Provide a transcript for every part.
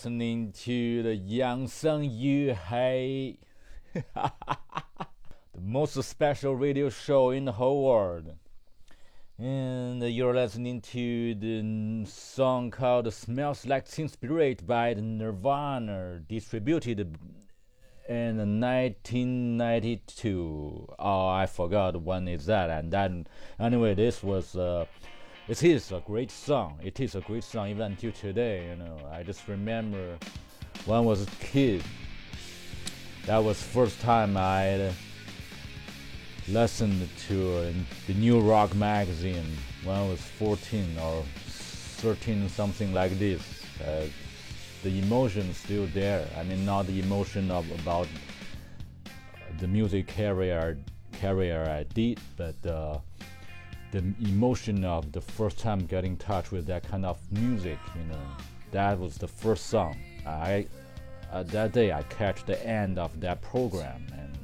Listening to the Yang Sung Yu Hey, the most special radio show in the whole world. And you're listening to the song called Smells Like Teen Spirit by the Nirvana, distributed in 1992. Oh, I forgot when is that. And then, anyway, this was. Uh, it is a great song. It is a great song even until today. You know, I just remember when I was a kid. That was first time I listened to uh, the New Rock magazine when I was 14 or 13, something like this. Uh, the emotion still there. I mean, not the emotion of about the music career career I did, but uh, the emotion of the first time getting in touch with that kind of music. You know, that was the first song. I uh, that day I catch the end of that program and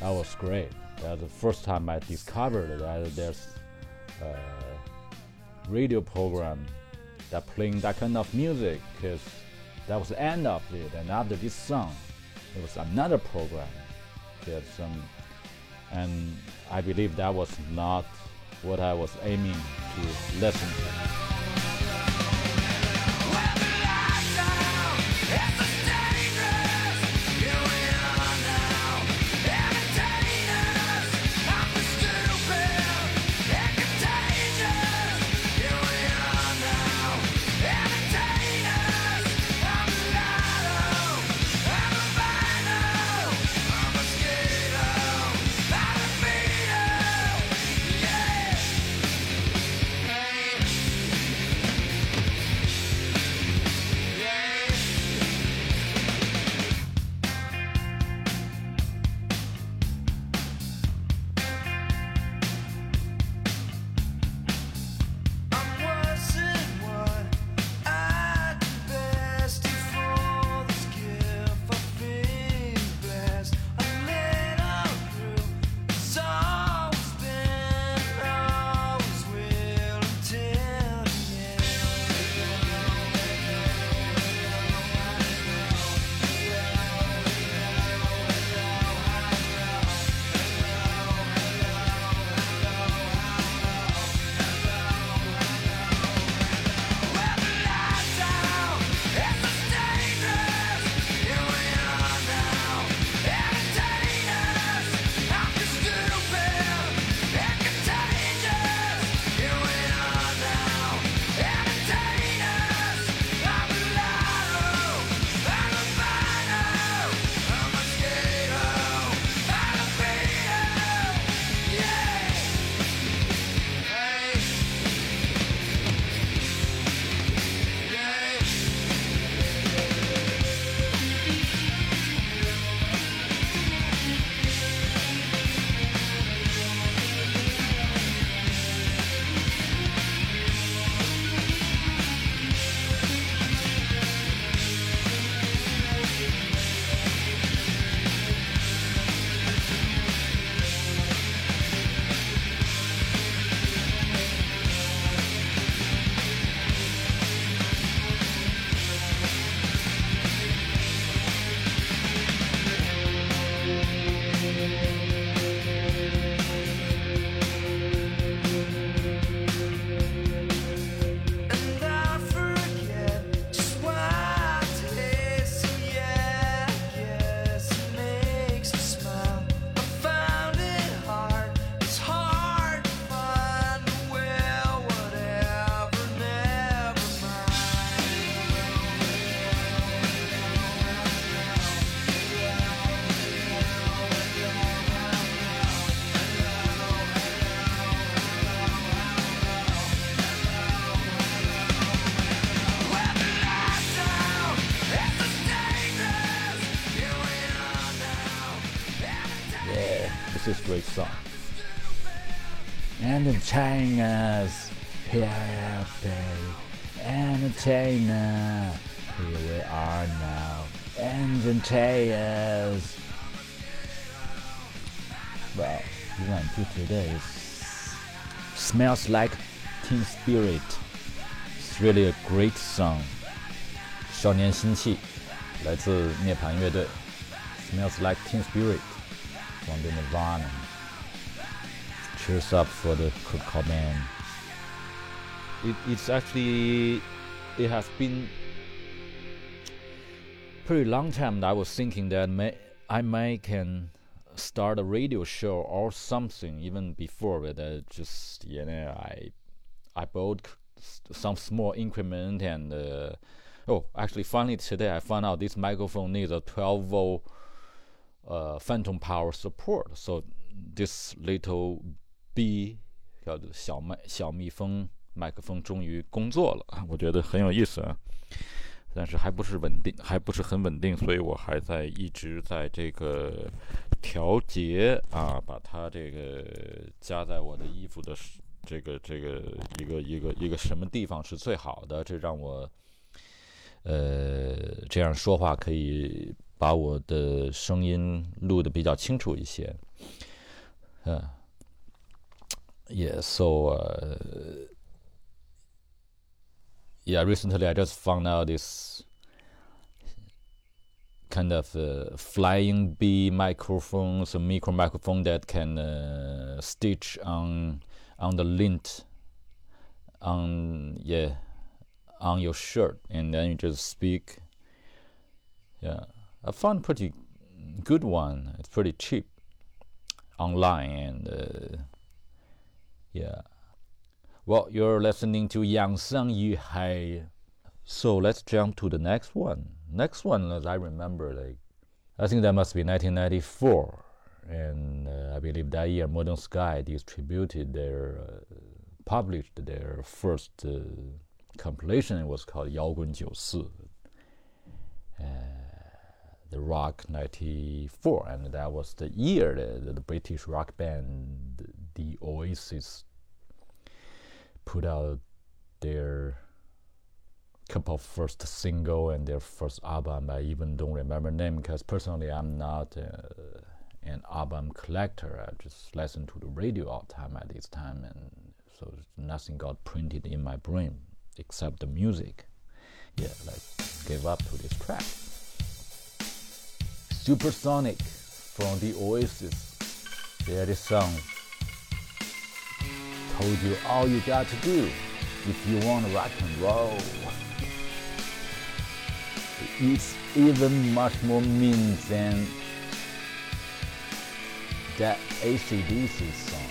that was great. That was the first time I discovered that there's a radio program that playing that kind of music because that was the end of it. And after this song, it was another program. There's some, and I believe that was not what I was aiming to listen to. Entertain us, here they entertain Here we are now. Entertain us. Well, even to today, smells like Teen Spirit. It's really a great song. 少年心气，来自涅槃乐队，Smells Like Teen Spirit from the Nirvana。 Up for the command. It, it's actually, it has been pretty long time that I was thinking that may, I may can start a radio show or something even before but uh, just you know I I bought some small increment and uh, oh actually finally today I found out this microphone needs a 12 volt uh, phantom power support so this little B 叫做小麦小蜜蜂麦克风终于工作了，我觉得很有意思啊。但是还不是稳定，还不是很稳定，所以我还在一直在这个调节啊，把它这个加在我的衣服的这个这个一个一个一个什么地方是最好的，这让我呃这样说话可以把我的声音录的比较清楚一些。嗯，Yeah，so。yeah, recently I just found out this kind of uh, flying bee microphone, so micro microphone that can uh, stitch on on the lint on yeah on your shirt, and then you just speak. Yeah, I found pretty good one. It's pretty cheap online, and uh, yeah. Well, you're listening to Yang Sang Yu Hai. So let's jump to the next one. Next one, as I remember, like I think that must be 1994, and uh, I believe that year Modern Sky distributed their, uh, published their first uh, compilation. It was called 摇滚九四. Uh, the Rock 94, and that was the year that the British rock band the Oasis put out their couple first single and their first album. I even don't remember name because personally I'm not uh, an album collector. I just listen to the radio all the time at this time, and so nothing got printed in my brain except the music. Yeah, like gave up to this track. Supersonic from the Oasis. There is song told you all you got to do if you want to rock and roll. It's even much more mean than that ACDC song.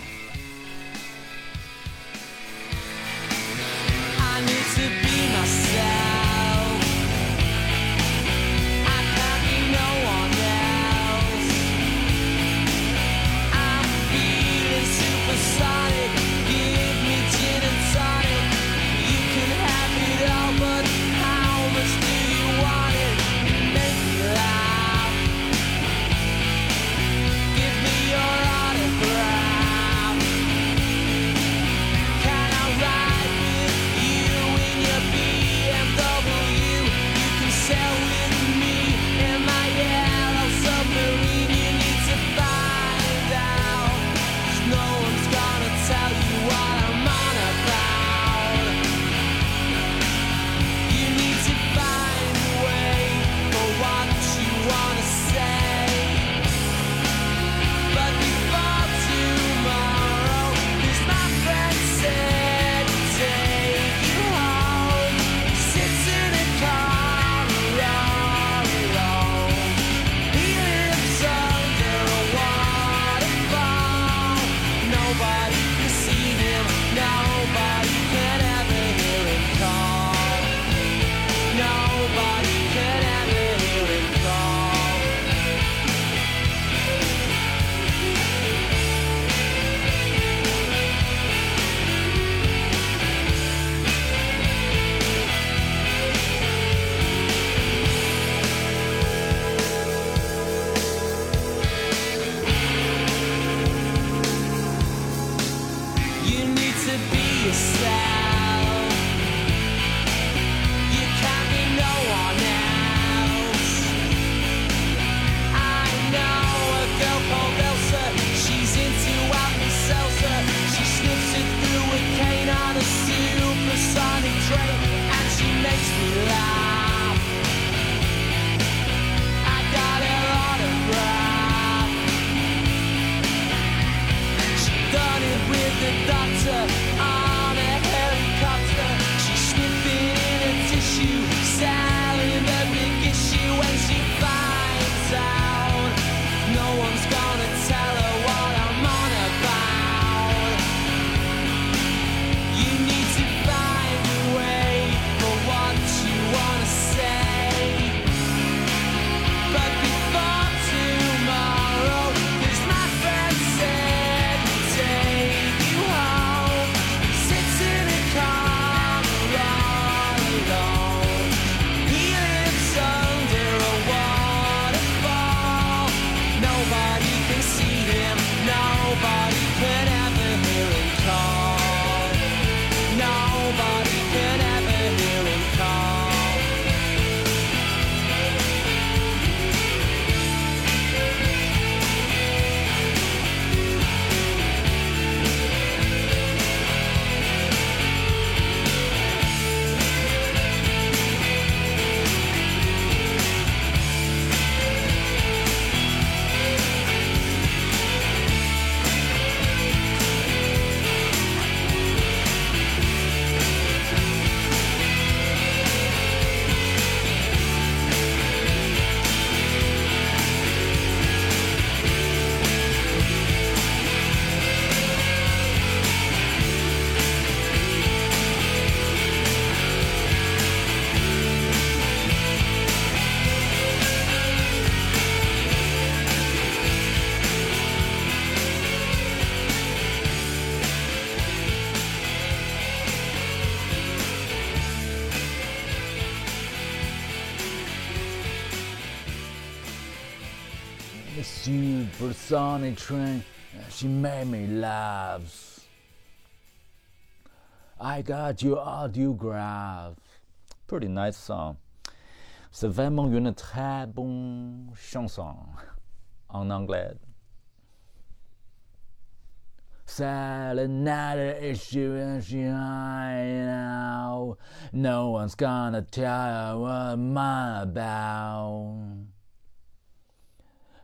Supersonic train. Uh, she made me laugh. I got your autograph. Pretty nice song. C'est vraiment une très bonne chanson en anglais. Sad another issue and she now. No one's gonna tell her what I'm about.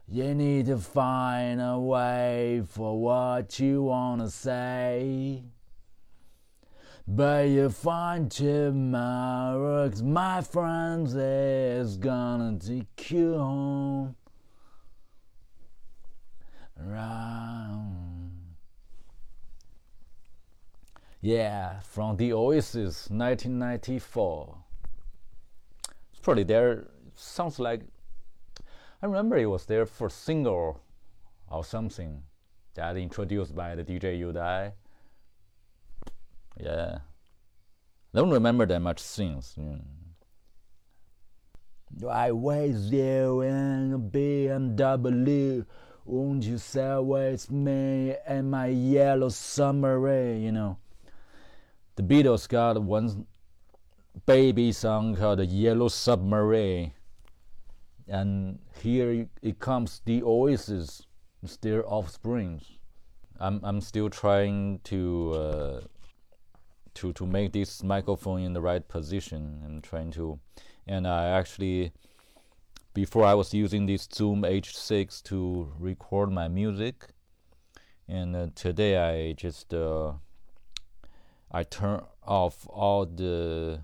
You need to find a way for what you wanna say. But you find cause my friends is gonna take you home. Yeah, from the Oasis, 1994. It's probably there. Sounds like I remember it was their first single or something that introduced by the DJ Udai. Yeah. I don't remember that much since. I was there in a BMW. Won't you say with me and my yellow submarine? You know, the Beatles got one baby song called "The Yellow Submarine." And here it comes the oasis their offsprings. I'm i'm still trying to uh, to to make this microphone in the right position. I'm trying to and i actually before i was using this zoom h6 to record my music. And uh, today i just uh, i turn off all the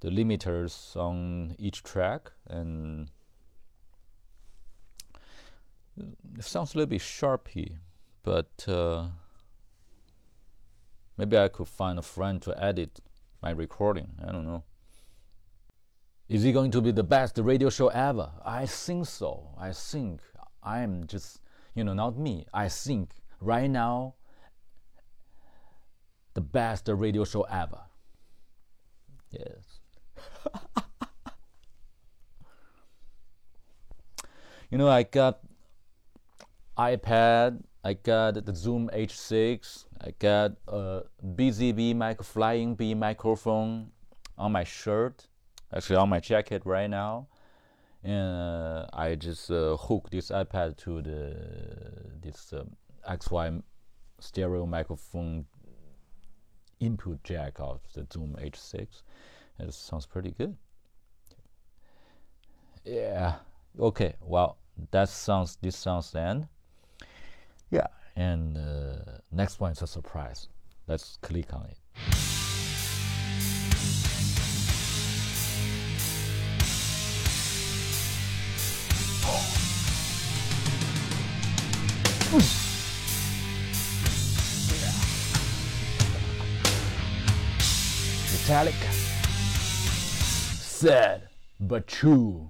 the limiters on each track and it sounds a little bit sharpy but uh, maybe I could find a friend to edit my recording. I don't know. Is it going to be the best radio show ever? I think so. I think I'm just you know not me. I think right now the best radio show ever. Yes you know, I got iPad, I got the Zoom H6, I got a BZB mic flying B microphone on my shirt, actually on my jacket right now, and uh, I just uh, hook this iPad to the this uh, XY stereo microphone input jack of the Zoom H6 it sounds pretty good. Yeah. Okay. Well, that sounds. This sounds then. Yeah. And uh, next one is a surprise. Let's click on it. Mm said, but true.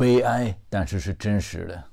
悲哀但是是真实的。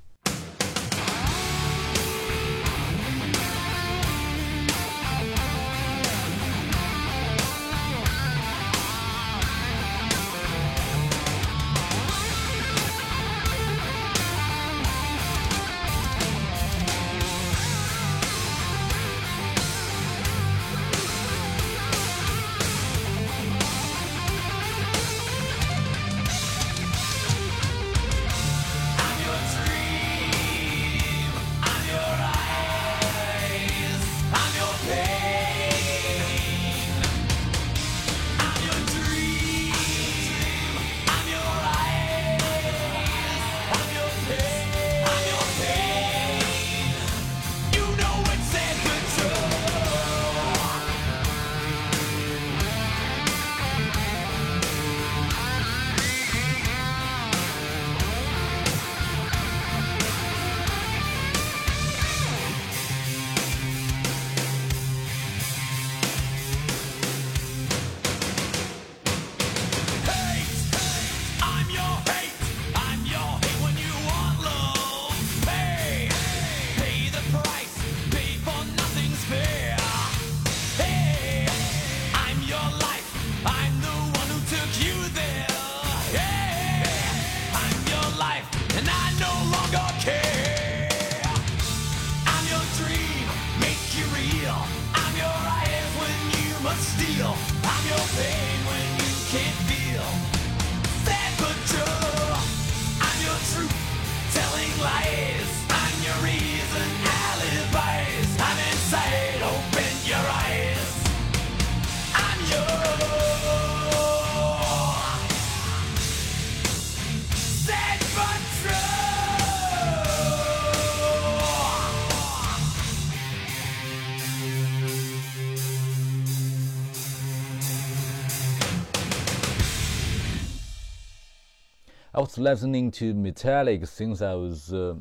I was listening to Metallica since I was uh,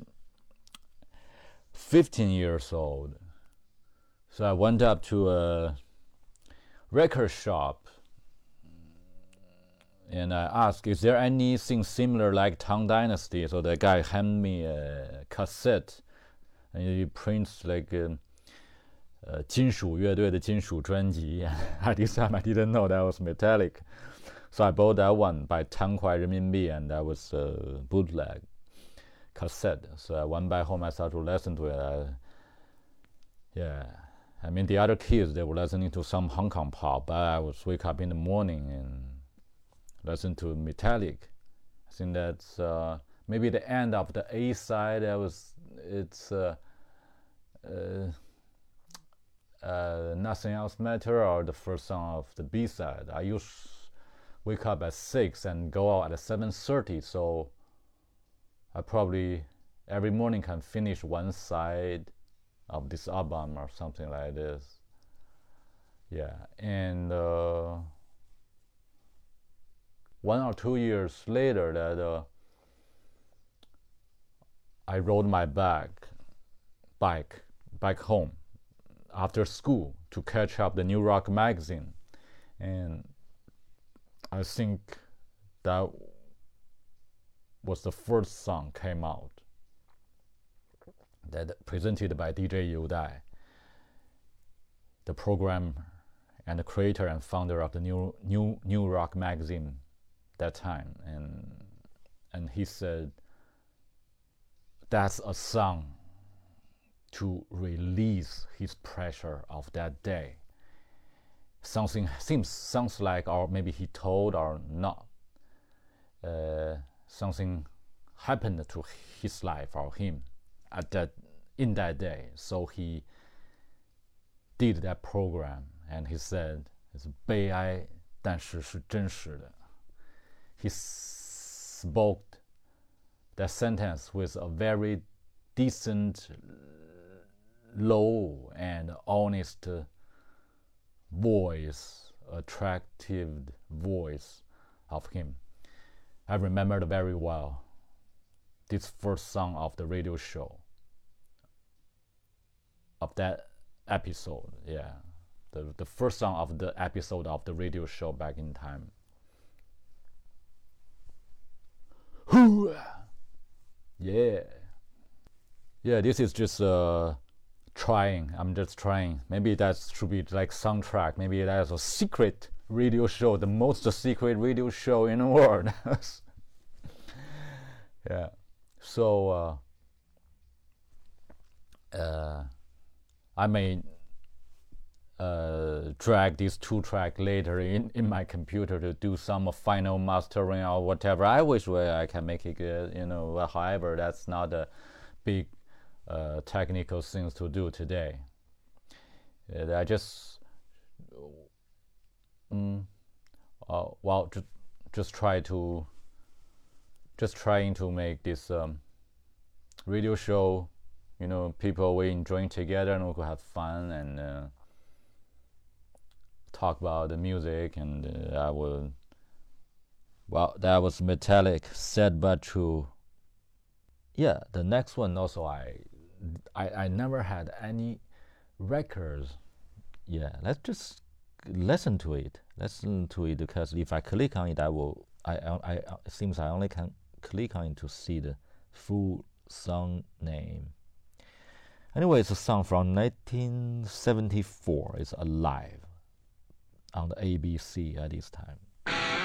15 years old. So I went up to a record shop and I asked, "Is there anything similar like Tang Dynasty?" So the guy handed me a cassette, and he prints like. Um, uh, 呃，金属乐队的金属专辑。At this time, I didn't know that was Metallica. So I bought that one by 10块人民币, and that was a bootleg cassette. So I went back home, I started to listen to it. I, yeah, I mean, the other kids, they were listening to some Hong Kong pop, but I would wake up in the morning and listen to Metallica. I think that's uh, maybe the end of the A side. That was, it's, uh, uh, uh Nothing Else Matter or the first song of the B side. I used wake up at six and go out at seven thirty, so I probably every morning can finish one side of this album or something like this. Yeah, and uh, one or two years later, that uh, I rode my bike, bike back home after school to catch up the New Rock magazine, and I think that was the first song came out that presented by DJ Yu Dai, the programmer and the creator and founder of the new new new rock magazine that time and and he said that's a song to release his pressure of that day Something seems sounds like, or maybe he told or not. Uh, something happened to his life or him at that in that day. So he did that program, and he said it's 悲哀，但是是真实的. He spoke that sentence with a very decent low and honest voice, attractive voice of him. I remembered very well this first song of the radio show of that episode. Yeah, the the first song of the episode of the radio show back in time. Yeah. Yeah, this is just uh trying. I'm just trying. Maybe that should be like soundtrack. Maybe that's a secret radio show, the most secret radio show in the world. yeah. So uh, uh, I may uh, drag these two track later in, in my computer to do some final mastering or whatever. I wish where I can make it good, you know. However, that's not a big uh, technical things to do today. Uh, I just, mm, uh, well, just, just try to, just trying to make this um, radio show, you know, people we enjoying together and we could have fun and uh, talk about the music and uh, I will. Well, that was Metallica, Sad but True. Yeah, the next one also I I, I never had any records. Yeah, let's just listen to it. Listen to it because if I click on it, I will. I, I, I seems I only can click on it to see the full song name. Anyway, it's a song from 1974. It's alive on the ABC at this time.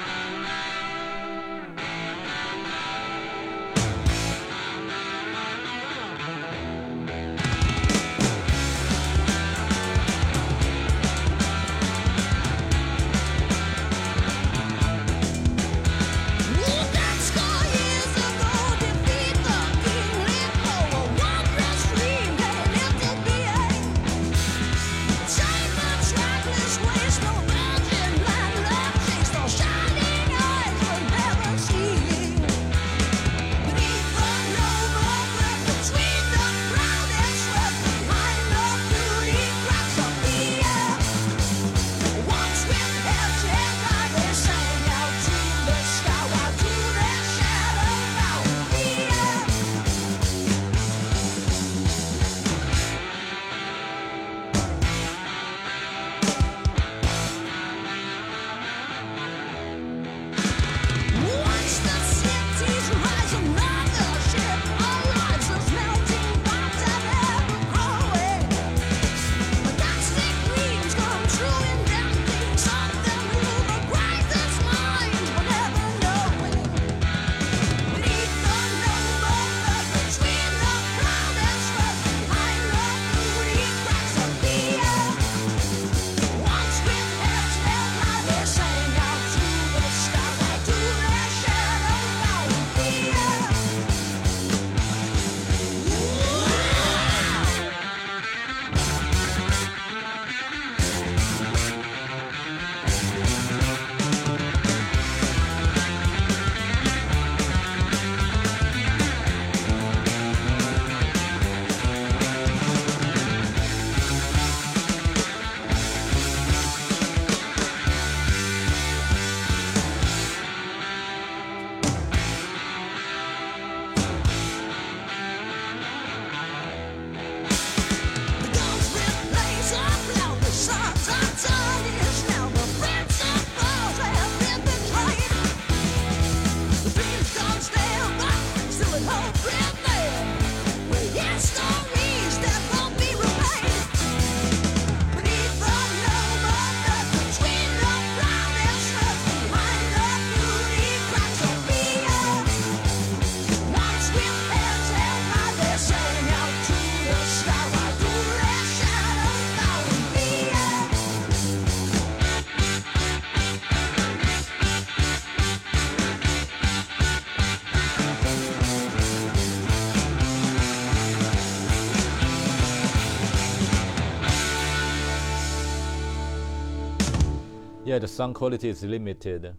Yeah, the sound quality is limited.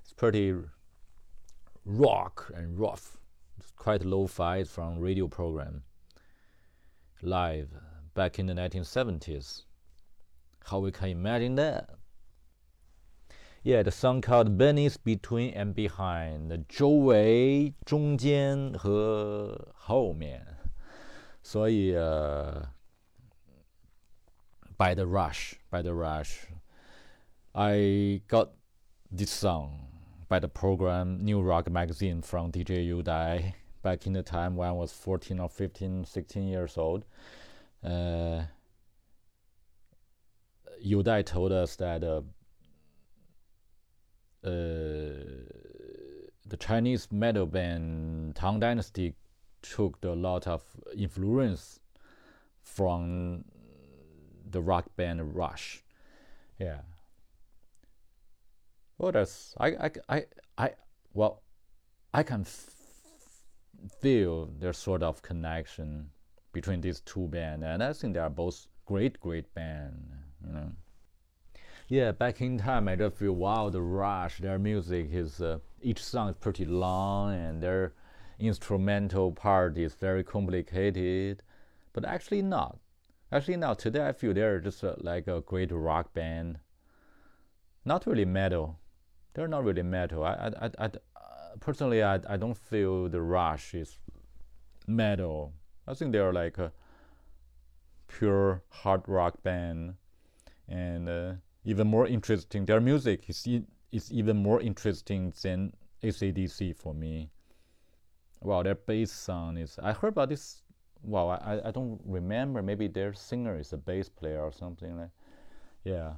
It's pretty rock and rough. It's quite low-fi from radio program. Live back in the 1970s. How we can imagine that? Yeah, the song called "Beneath Between and Behind，周围、中间和后面，所以呃、uh,，By the rush, by the Rush。I got this song by the program New Rock Magazine from DJ Udai back in the time when I was 14 or 15, 16 years old. Uh, Udai told us that uh, uh, the Chinese metal band Tang Dynasty took a lot of influence from the rock band Rush. Yeah. That's I I I, I well, I can feel there's sort of connection between these two bands, and I think they are both great, great band. You know. Yeah, back in time, I just feel wow, the Rush, their music is uh, each song is pretty long, and their instrumental part is very complicated, but actually not. Actually, now today I feel they're just uh, like a great rock band. Not really metal. They're not really metal. I, I, I, I personally, I, I don't feel the Rush is metal. I think they're like a pure hard rock band, and. Uh, even more interesting. Their music is is even more interesting than ACDC for me. Wow, their bass sound is. I heard about this. Wow, I I don't remember. Maybe their singer is a bass player or something like. Yeah.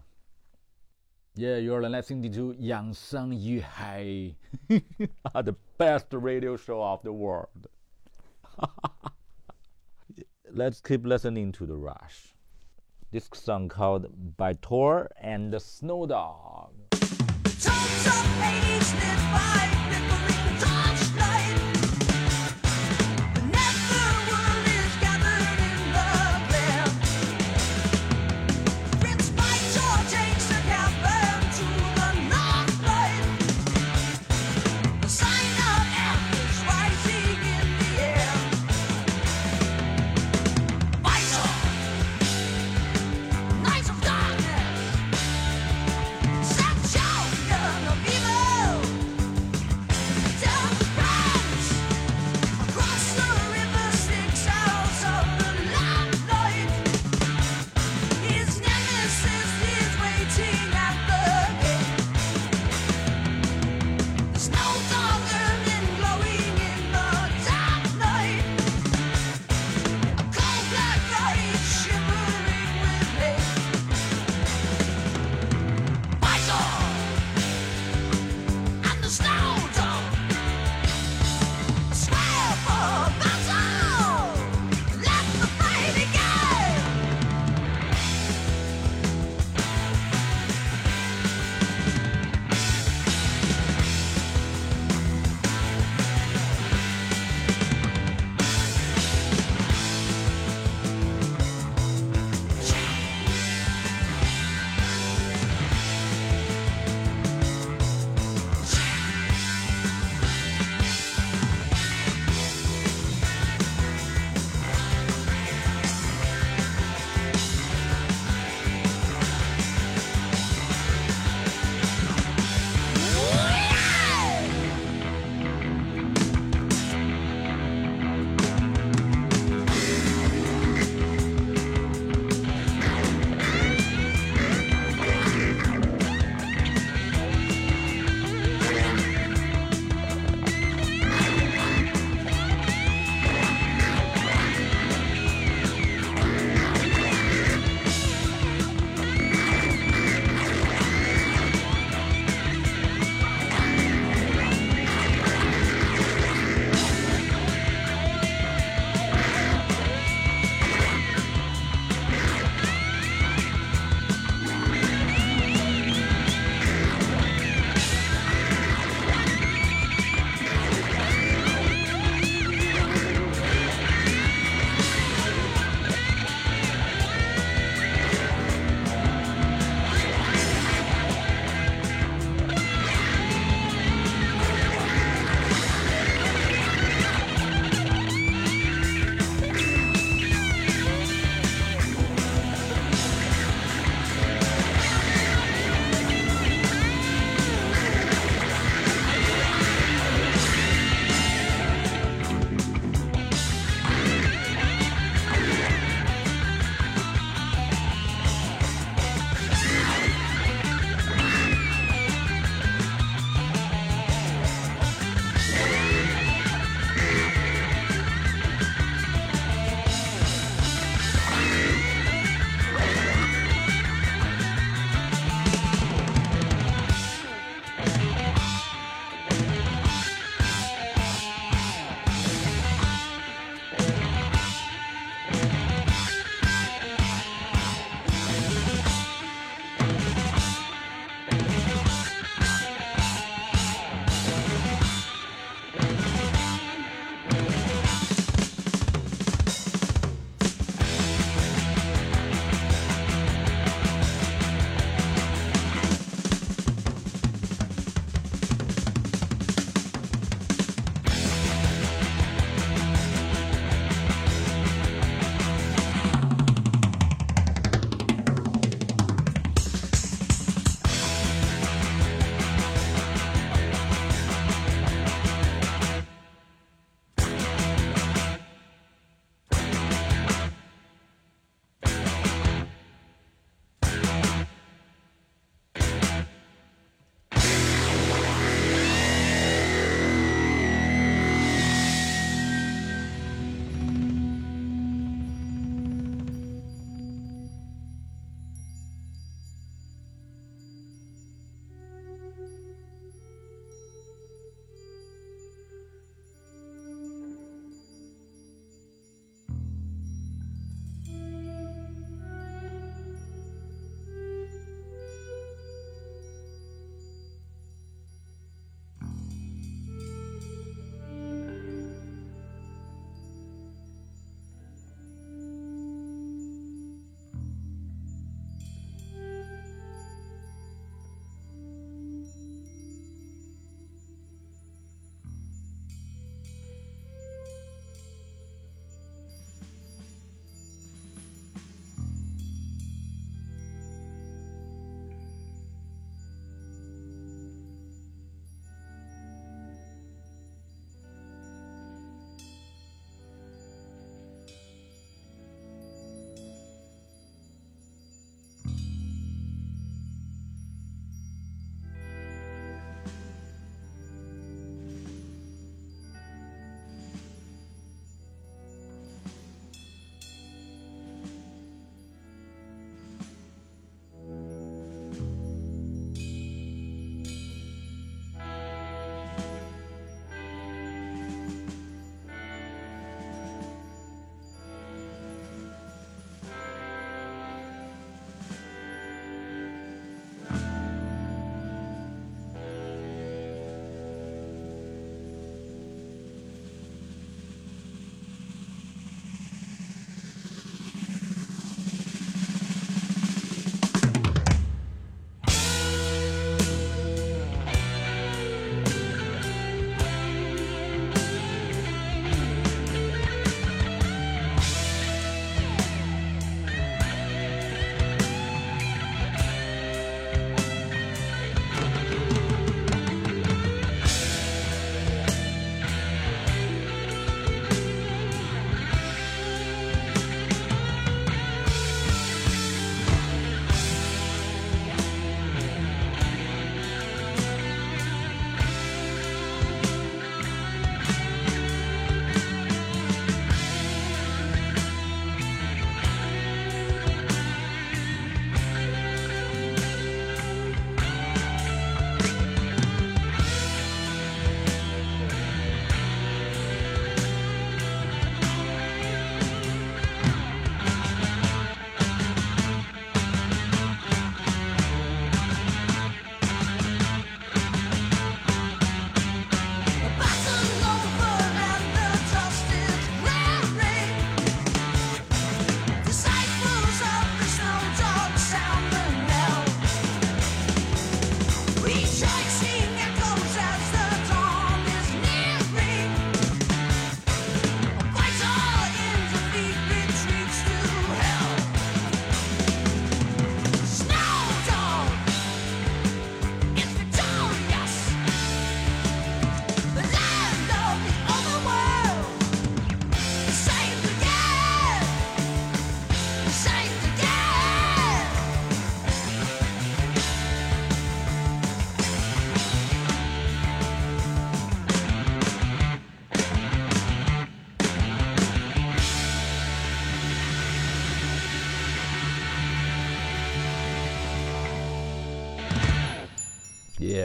Yeah, you're listening to Yang Sang Yu Hai, the best radio show of the world. Let's keep listening to the Rush this song called By-Tor and the Snow Dog.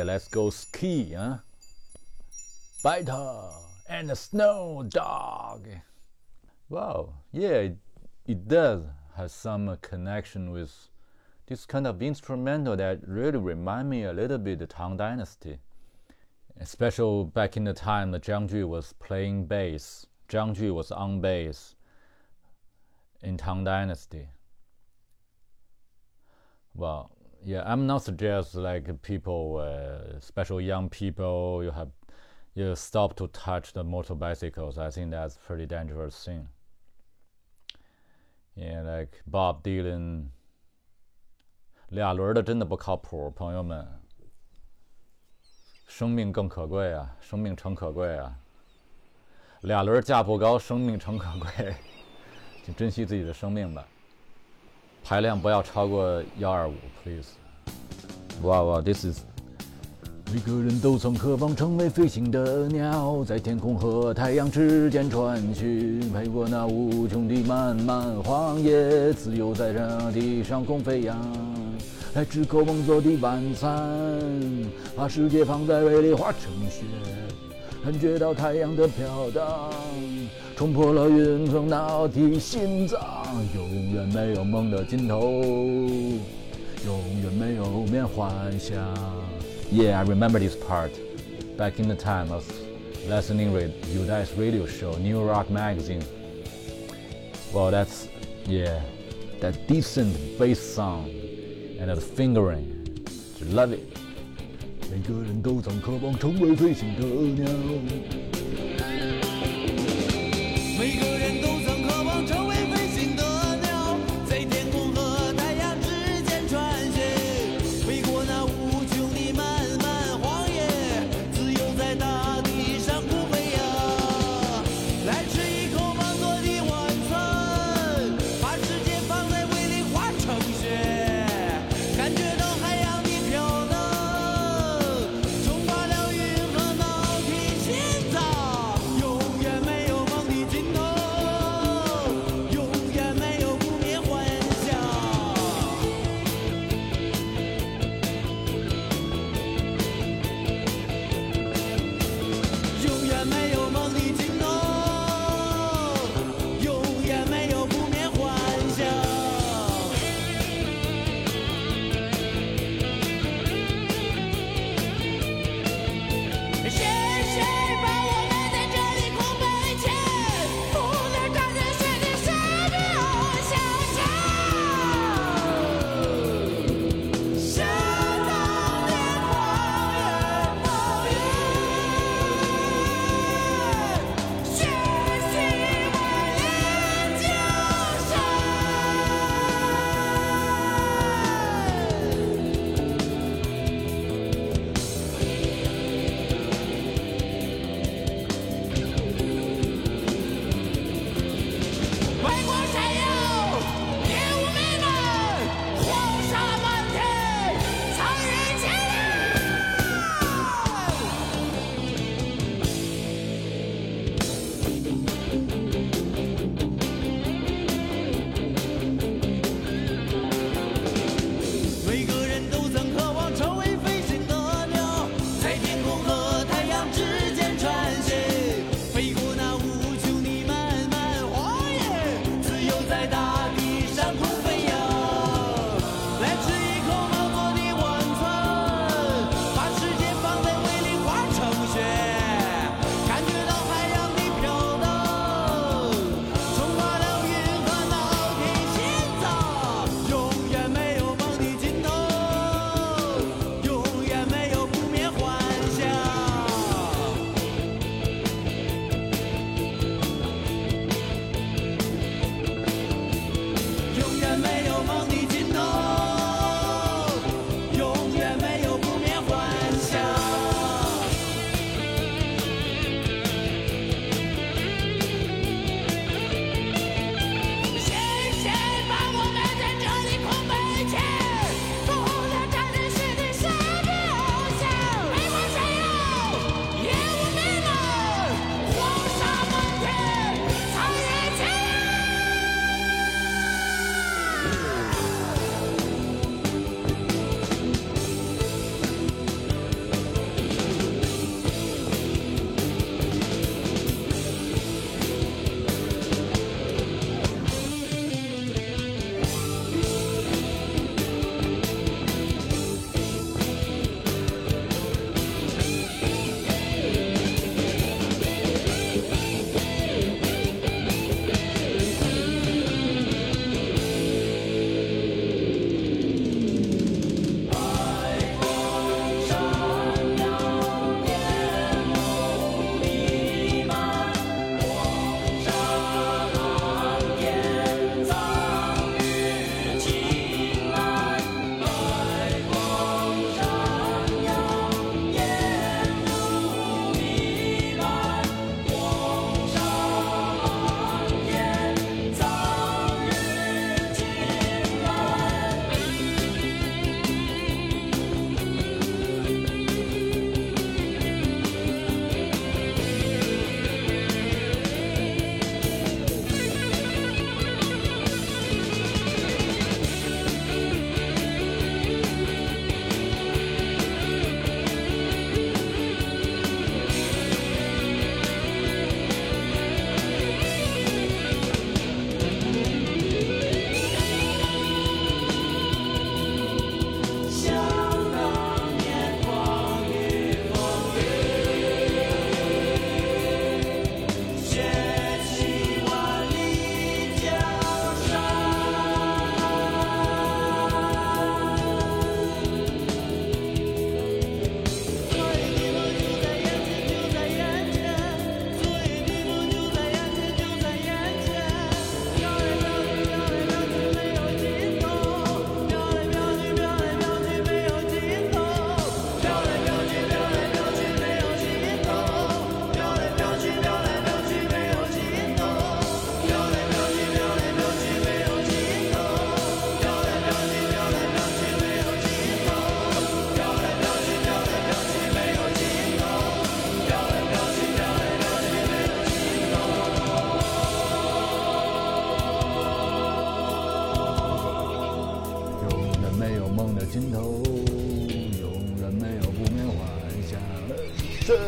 Let's go ski, huh? By-Tor and a snow dog. Wow, yeah, it, it does have some connection with this kind of instrumental that really remind me a little bit the Tang Dynasty. Especially back in the time that Zhang Ju was playing bass. Zhang Ju was on bass in Tang Dynasty. Well, yeah, I'm not suggest like people, special young people, you have you stop to touch the motor bicycles. I think that's pretty dangerous thing. Yeah, like Bob Dylan 俩轮的真的不靠谱，朋友们。生命更可贵啊，生命诚可贵啊。俩轮价不高，生命诚可贵，请珍惜自己的生命吧。排量不要超过幺二五，please。哇哇，this is。每个人都曾渴望成为飞行的鸟，在天空和太阳之间穿行，飞过那无穷的漫漫荒野，自由在大地上空飞扬。来吃口梦做的晚餐，把世界放在胃里化成雪，感觉到太阳的飘荡，冲破了云层闹的心脏，永远没有梦的尽头，永远没有面幻想。Yeah, I remember this part. Back in the time of listening to Udai's radio show, New Rock Magazine. Well, that's, yeah, that decent bass sound and the fingering. Just love it. 每个人都曾渴望成为飞行的鸟。 you.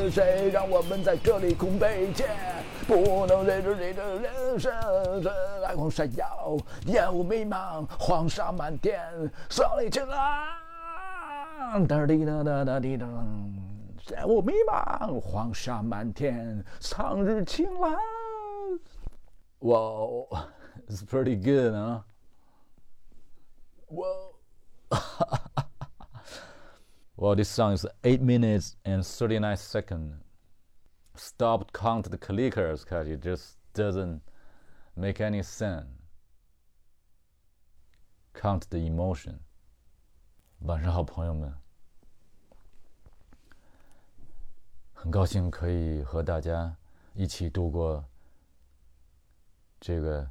谁让我们在这里空悲切？不能忍受这个人生，爱光闪耀，烟雾迷茫，黄沙满天，胜利晴朗，哒滴哒哒哒滴哒，烟雾迷茫，黄沙满天，苍日晴朗。Whoa, it's pretty good, huh? Whoa. well, this song is 8 minutes and 39 seconds. Stop count the clickers because it just doesn't make any sense. Count the emotion. 晚上好，朋友们。很高兴可以和大家一起度过这个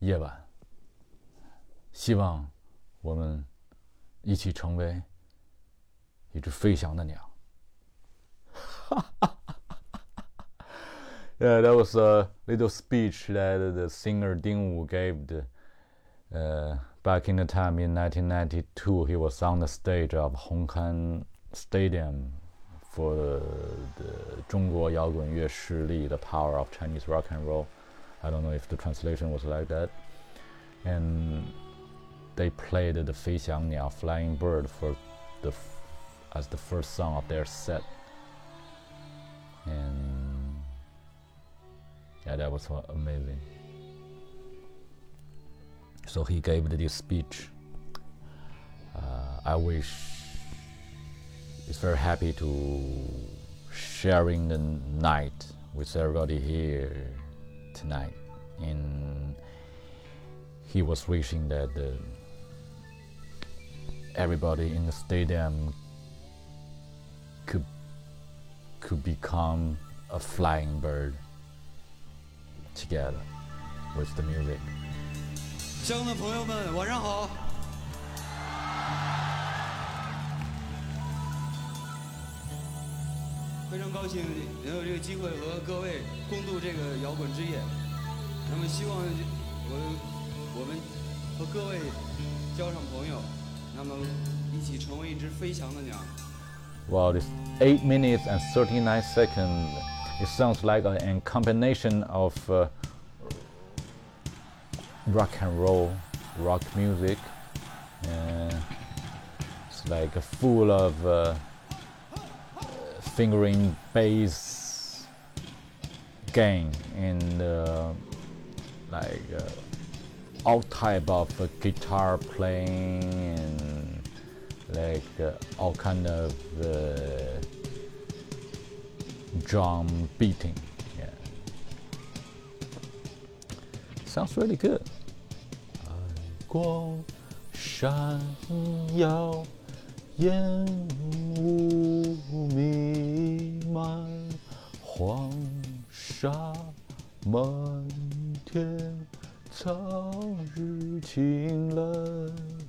夜晚。希望我们一起成为 一只飞翔的鸟。yeah, that was a little speech that the singer Ding Wu gave the, uh, back in the time in 1992. He was on the stage of Hongkan Stadium for the, the 中国摇滚乐势力, the power of Chinese rock and roll. I don't know if the translation was like that. And they played the 飞翔鸟 Flying Bird for the as the first song of their set. And yeah, that was amazing. So he gave this speech. Uh, I wish is very happy to sharing the night with everybody here tonight. And he was wishing that the, everybody in the stadium could become a flying bird together with the music. 乡的朋友们，晚上好。非常高兴能有这个机会和各位共度这个摇滚之夜。那么希望我我们和各位交上朋友，那么一起成为一只飞翔的鸟。 Well, this 8 minutes and 39 seconds, it sounds like a, combination of uh, rock and roll, rock music. Uh, it's like a full of uh, fingering bass game and uh, like uh, all type of uh, guitar playing and like all kind of drum beating. Yeah, sounds really good. 光闪耀，烟雾弥漫，黄沙满天，苍日晴蓝，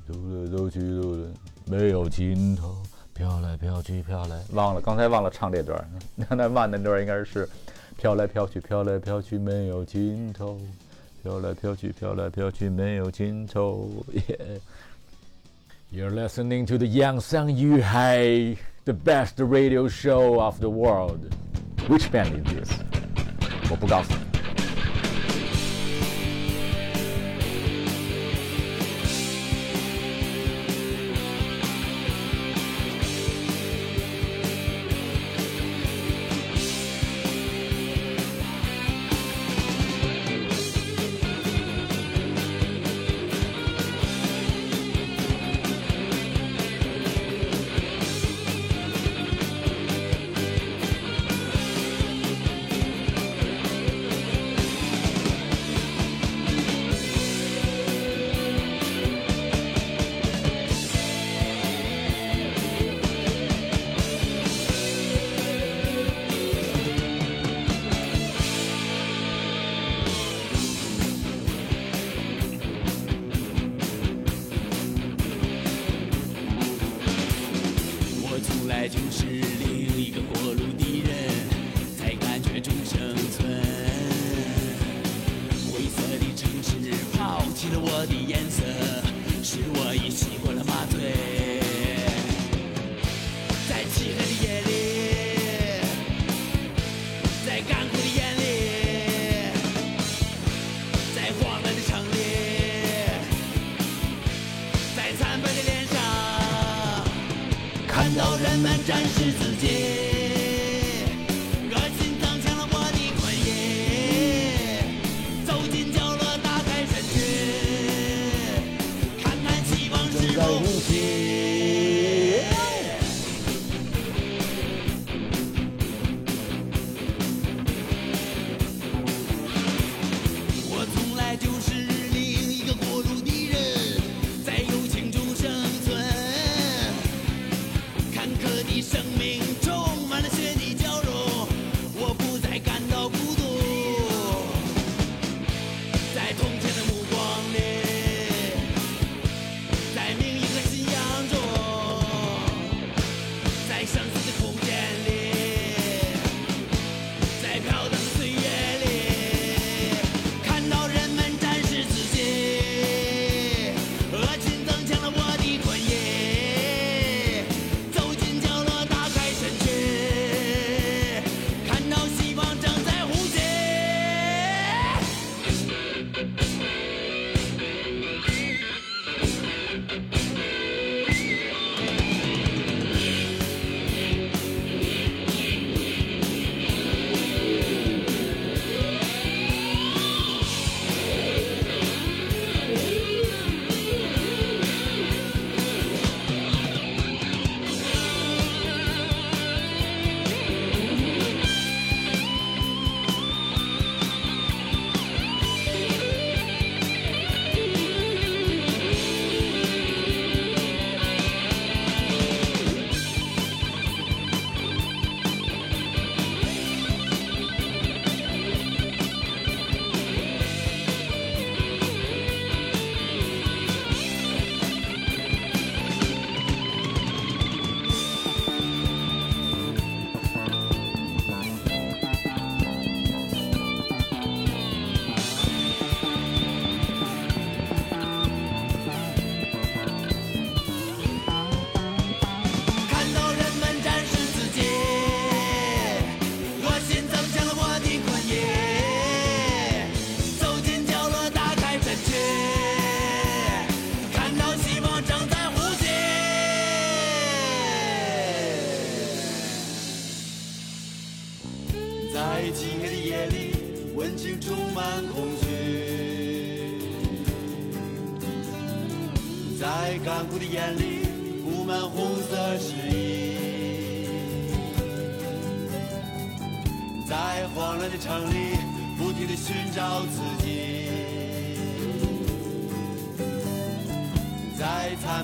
走来走去走来没有尽头，飘来飘去飘来，忘了刚才忘了唱这段儿，那慢那段儿应该是飘来飘去飘来飘去没有尽头，飘来飘去飘来飘去没有尽头。Yeah. You're listening to the Yangsang Yuhai, the best radio show of the world. Which band is this? 我不告诉你。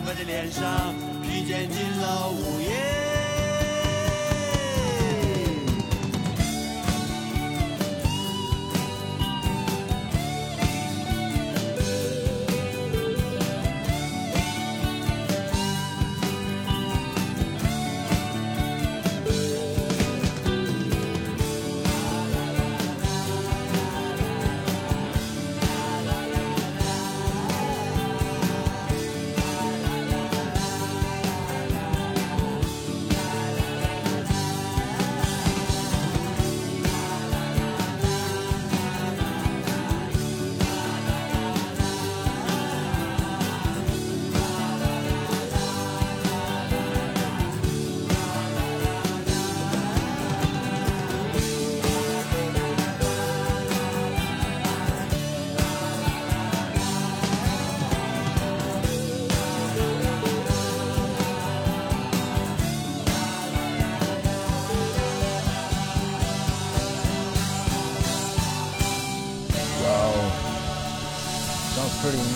我的脸上。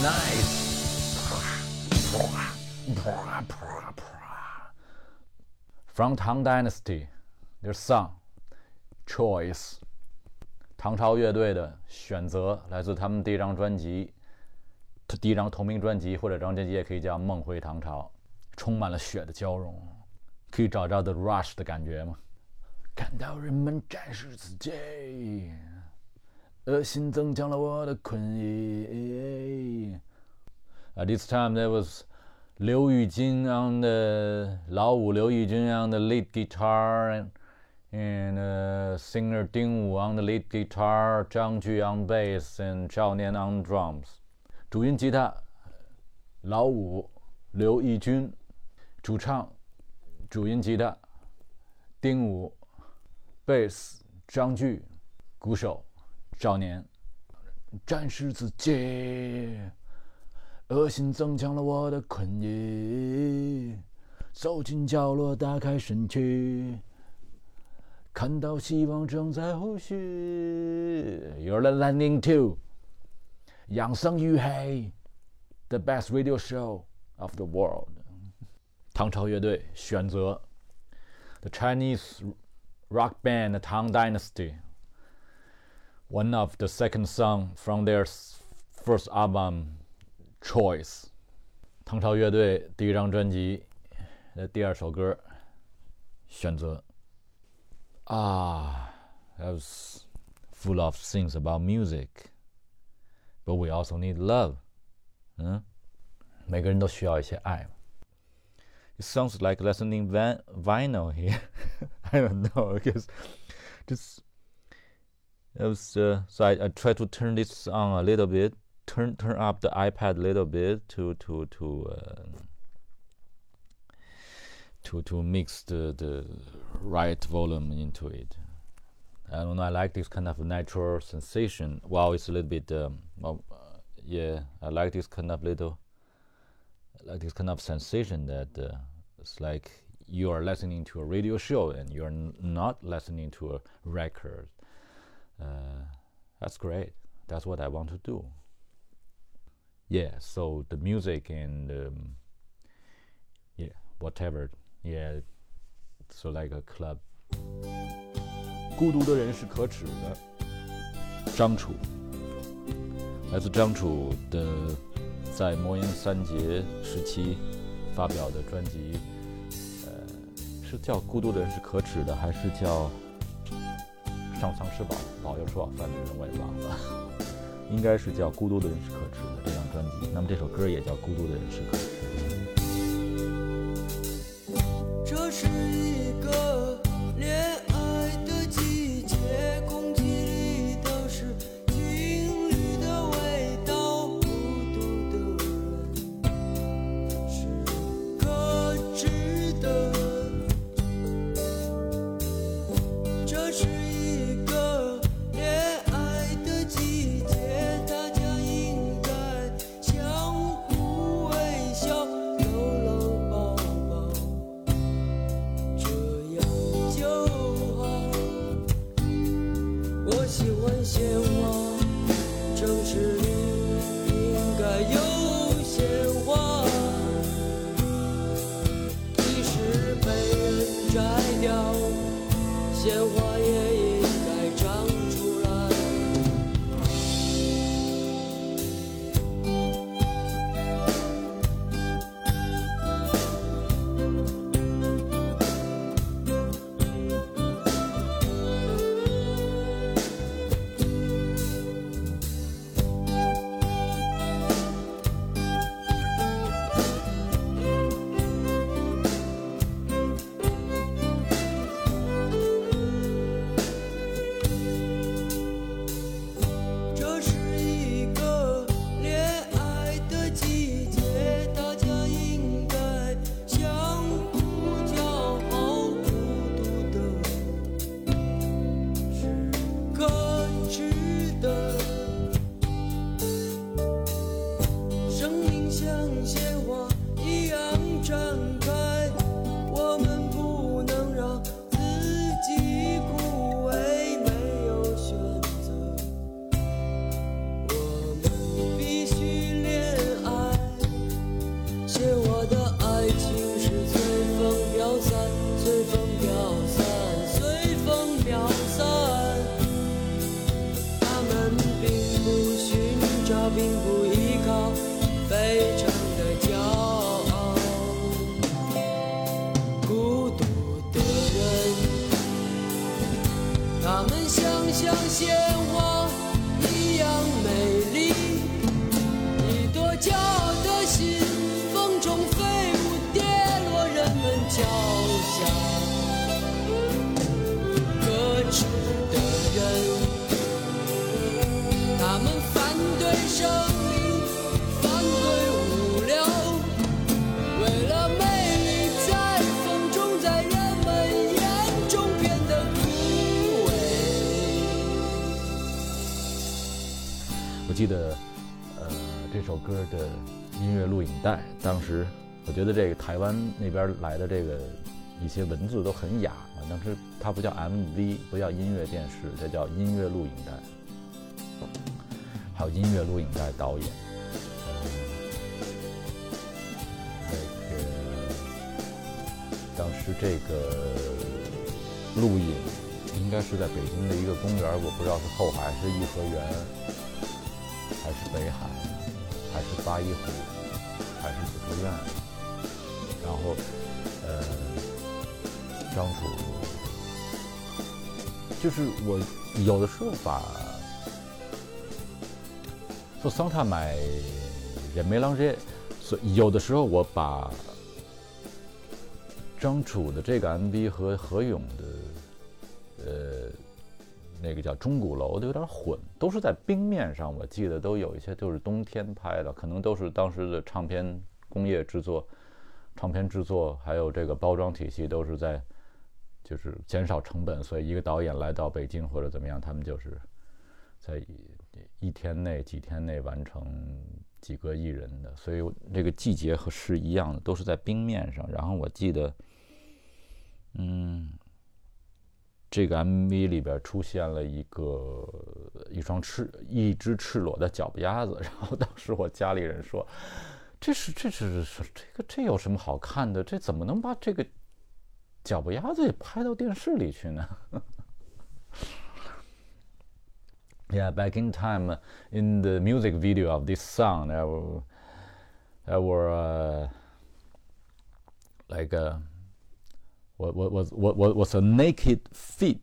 Nice. From Tang Dynasty, their song "Choice." 唐朝乐队的选择来自他们第一张专辑，他第一张同名专辑或者张专辑也可以叫《梦回唐朝》，充满了血的交融，可以找到 The Rush 的感觉吗？看到人们展示自己。恶心增加了我的困意。At this time, there was Liu Yujin on the 老五刘义军 on the lead guitar and singer Ding Wu on the lead guitar, Zhang Ju on bass and Zhao Nian on drums. 主音吉他老五刘义军，主唱主音吉他丁武，贝斯张炬，鼓手少年。展示自己，恶心增强了我的困意。走进角落，打开身躯，看到希望正在呼吸。You're listening to 养生与黑，the best radio show of the world。唐朝乐队选择 the Chinese rock band Tang Dynasty。one of the second song from their first album Choice，唐朝乐队第一张专辑的第二首歌选择啊，that was full of things about music，but we also need love，嗯，每个人都需要一些爱。It sounds like listening van vinyl here. I don't know because just it was uh, so I, I tried to turn this on a little bit turn turn up the ipad a little bit to to to uh, to to mix the the right volume into it I don't know. I like this kind of natural sensation. Wow, it's a little bit. Um, well, uh, yeah, I like this kind of little, like this kind of sensation that uh, it's like you are listening to a radio show and you're n- not listening to a record. Uh, that's great. That's what I want to do. Yeah, so the music and um, yeah, whatever. Yeah, so like a club. 孤独的人是可耻的。张楚，来自张楚的在魔音三杰时期发表的专辑，呃，是叫《孤独的人是可耻的》，还是叫？上苍吃饱， 早有吃晚饭的人我也忘了，应该是叫《孤独的人是可耻的》这张专辑。那么这首歌也叫《孤独的人是可耻并不依靠非常的骄傲。孤独的人他们想象鲜记得，呃，这首歌的音乐录影带，当时我觉得这个台湾那边来的这个一些文字都很雅啊，当时它不叫 MV，不叫音乐电视，它叫音乐录影带，还有音乐录影带导演，当时这个录影应该是在北京的一个公园，我不知道是后海是颐和园，还是北海，还是八一湖，还是紫竹院，然后呃，张楚就是我有的时候把做桑塔买也没啷这，所以有的时候我把张楚的这个 MV 和何勇的呃那个叫钟鼓楼的有点混，都是在冰面上，我记得都有一些就是冬天拍的，可能都是当时的唱片工业制作、唱片制作还有这个包装体系都是在就是减少成本，所以一个导演来到北京或者怎么样，他们就是在一天内、几天内完成几个艺人的，所以这个季节和是一样的，都是在冰面上。然后我记得，嗯，这个 MV 里边出现了一个一双赤一只赤裸的脚丫子，然后当时我家里人说，这是这是这个这有什么好看的？这怎么能把这个脚丫子也拍到电视里去呢？Yeah, back in time, in the music video of this song, there were, I were like what, what was what, what was a naked feet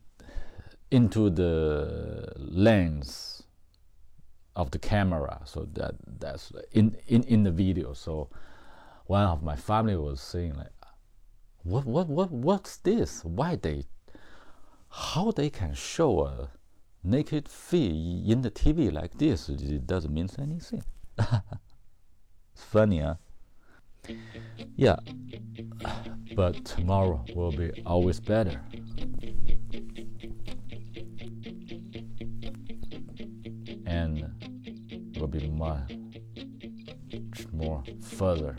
into the lens of the camera. So that that's in in in the video. So one of my family was saying like, what what what what's this? Why they how they can show a naked feet in the TV like this? It doesn't mean anything. it's funny, huh? Yeah, but tomorrow will be always better. And will be much more further.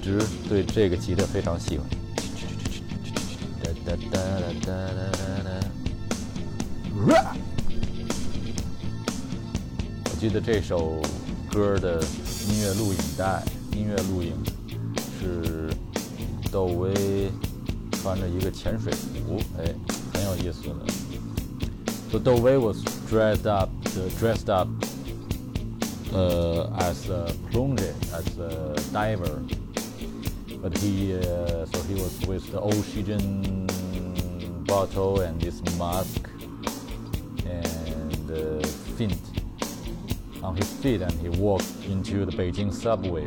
一直对这个吉他非常喜欢。我记得这首歌的音乐录影带，音乐录影是窦唯穿着一个潜水服，哎，很有意思呢。So, 窦唯 was dressed up, dressed up, 呃 ,as a plunger, as a diver. But he, so he was with the oxygen bottle and this mask and uh, fint on his feet, and he walked into the Beijing subway.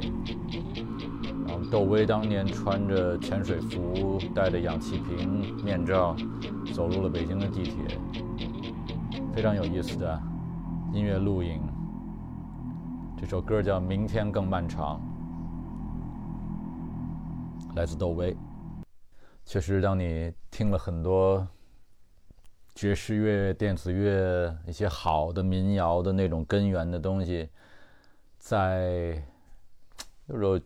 然后窦唯当年穿着潜水服，戴着氧气瓶面罩，走入了北京的地铁。非常有意思的音乐录影。这首歌叫《明天更漫长》，来自窦唯。确实，当你听了很多爵士乐、电子乐一些好的民谣的那种根源的东西，在有时候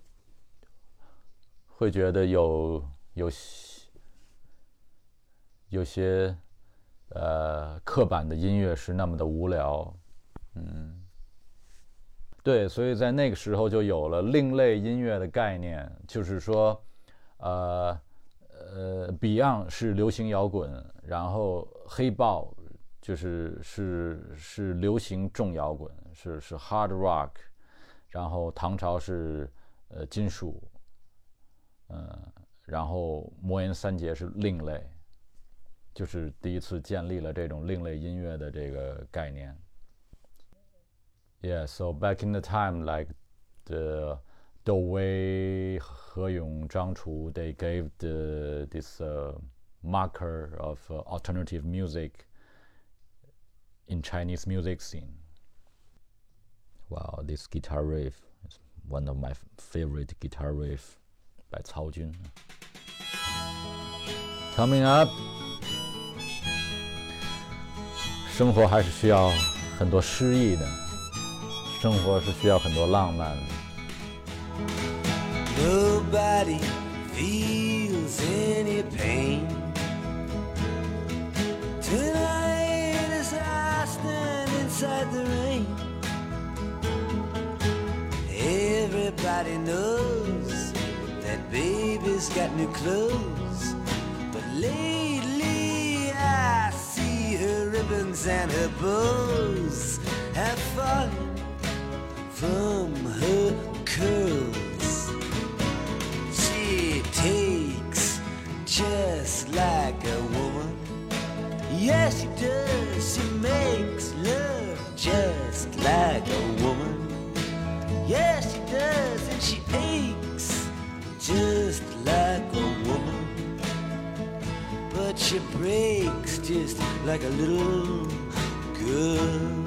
会觉得有有有些。呃，刻板的音乐是那么的无聊，嗯，对，所以在那个时候就有了另类音乐的概念，就是说，呃呃，Beyond 是流行摇滚，然后黑豹就是是是流行重摇滚，是是 Hard Rock，然后唐朝是呃金属，嗯，然后魔岩三杰是另类。就是第一次建立了这种另类音乐的这个概念。Yeah, so back in the time, like the Dou Wei, He Yong, Zhang Chu, they gave the this uh, marker of uh, alternative music in Chinese music scene. Wow, this guitar riff is one of my favorite guitar riff by Cao Jun. Coming up. 生活还是需要很多诗意的，生活是需要很多浪漫的。 Nobody feels any pain tonight as I stand inside the rain. Everybody knows that baby's got new clothes, but lately I see her ribbons and her bows have fallen from her curls. Just like a woman. Yes, she does. She makes love just like a woman. Yes, she does, and she aches just like a woman. But she breaks just like a little girl.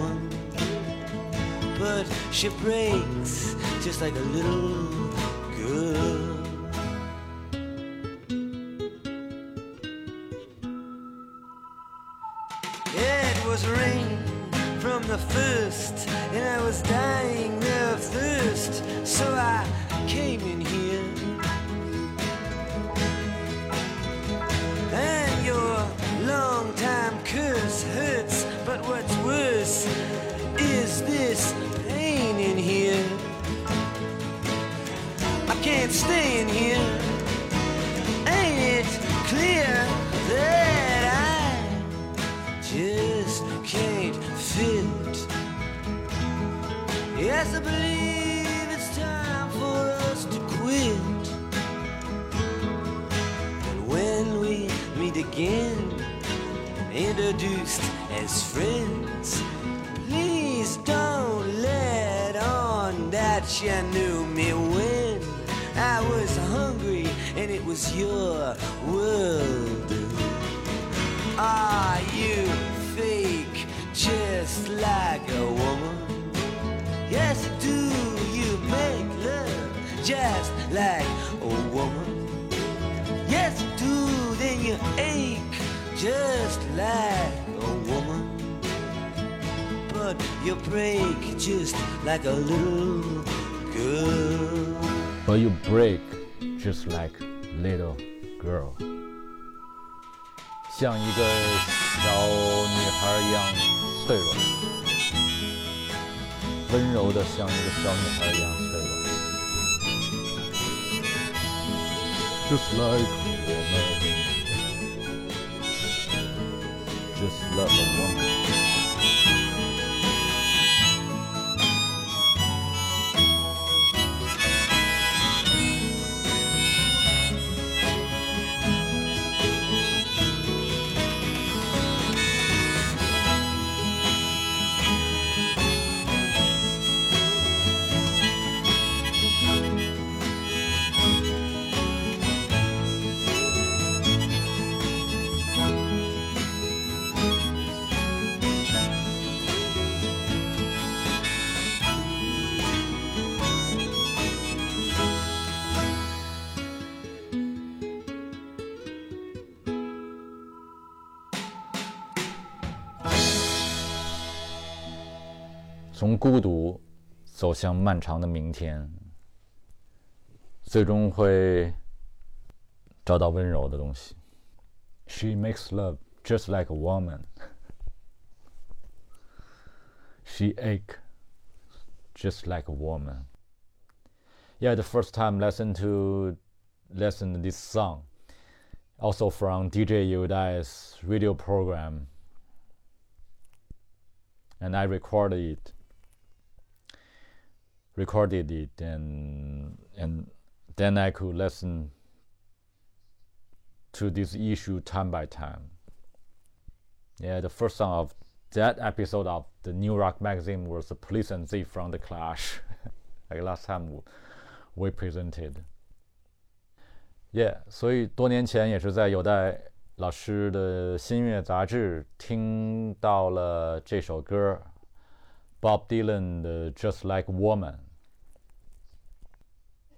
But she breaks just like a little girl. It was rain from the first, and I was dying of thirst, so I came in here. And your long time curse hurts, but what's worse is this pain in here? I can't stay in here. Ain't it clear that I just can't fit? Yes, I believe it's time for us to quit. And when we meet again, introduced as friends. That you knew me when I was hungry and it was your world. Are you fake just like a woman? Yes, do you make love just like a woman? Yes, do then you ache just like. But you break just like a little girl. But you break just like little girl，像一个小女孩一样脆弱，温柔的像一个小女孩一样脆弱。Just like a woman, just like a woman. 孤独走向漫长的明天，最终会找到温柔的东西。She makes love just like a woman. She ache just like a woman. Yeah, the first time listen to listen to this song, also from DJ Youdai's radio program, and I recorded it recorded it and and then I could listen to this issue time by time. Yeah, the first song of that episode of the New Rock magazine was the Police and Z from the Clash, like last time we presented. Yeah, so Yeah，所以多年前也是在有待老师的新月杂志听到了这首歌，，Bob Dylan 的《Just Like Woman》。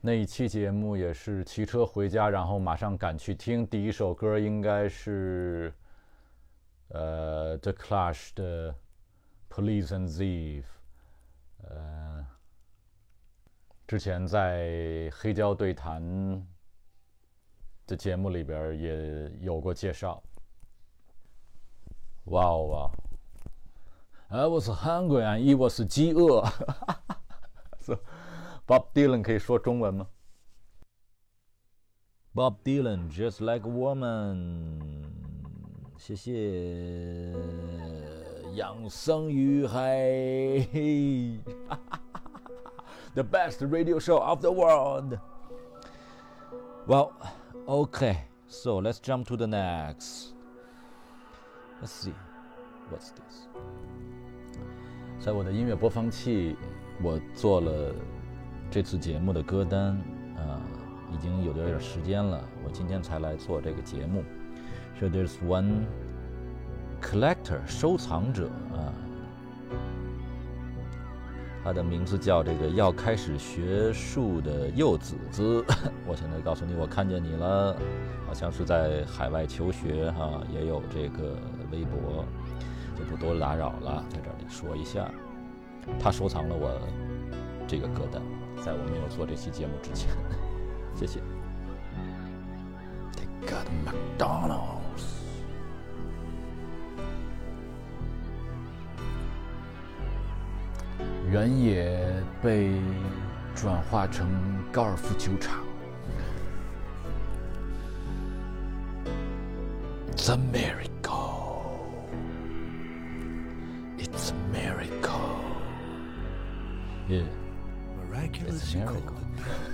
那一期节目也是骑车回家，然后马上赶去听。第一首歌应该是，呃，The Clash 的《Police and Thief》。呃，之前在黑胶对谈的节目里边也有过介绍。哇哦哇 ！I was hungry and it was 饥饿。so, Bob Dylan 可以说中文吗？Bob Dylan just like a woman，谢谢。养生于海，the best radio show of the world. Well, okay, so let's jump to the next. Let's see, what's this? 在我的音乐播放器，我做了这次节目的歌单啊，已经有点点时间了。我今天才来做这个节目。So there's one collector 收藏者啊，他的名字叫这个要开始学术的柚子子。我现在告诉你，我看见你了，好像是在海外求学哈，也有这个微博，就不多打扰了，在这里说一下，他收藏了我这个歌单。在我没有做这期节目之前，谢谢。They got McDonald's。原野被转化成高尔夫球场。It's a miracle. It's a miracle. Yeah, Miraculous It's a you miracle. call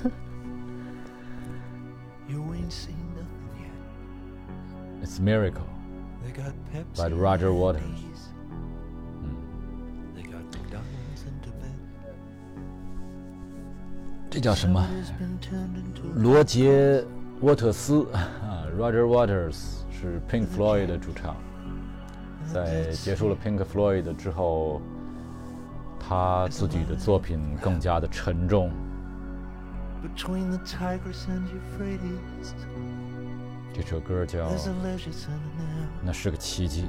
it. you ain't seen nothing yet. it's a miracle. They got Pepsi. By Roger and Waters. Lay's. They got McDonald's in Tibet. 这叫什么？ Has been turned into 罗杰·沃特斯啊，Roger Waters 是 Pink Floyd 的主唱。 在结束了 Pink Floyd 之后，他自己的作品更加的沉重。between the Tigris and Euphrates. 这首歌叫《.那是个奇迹》。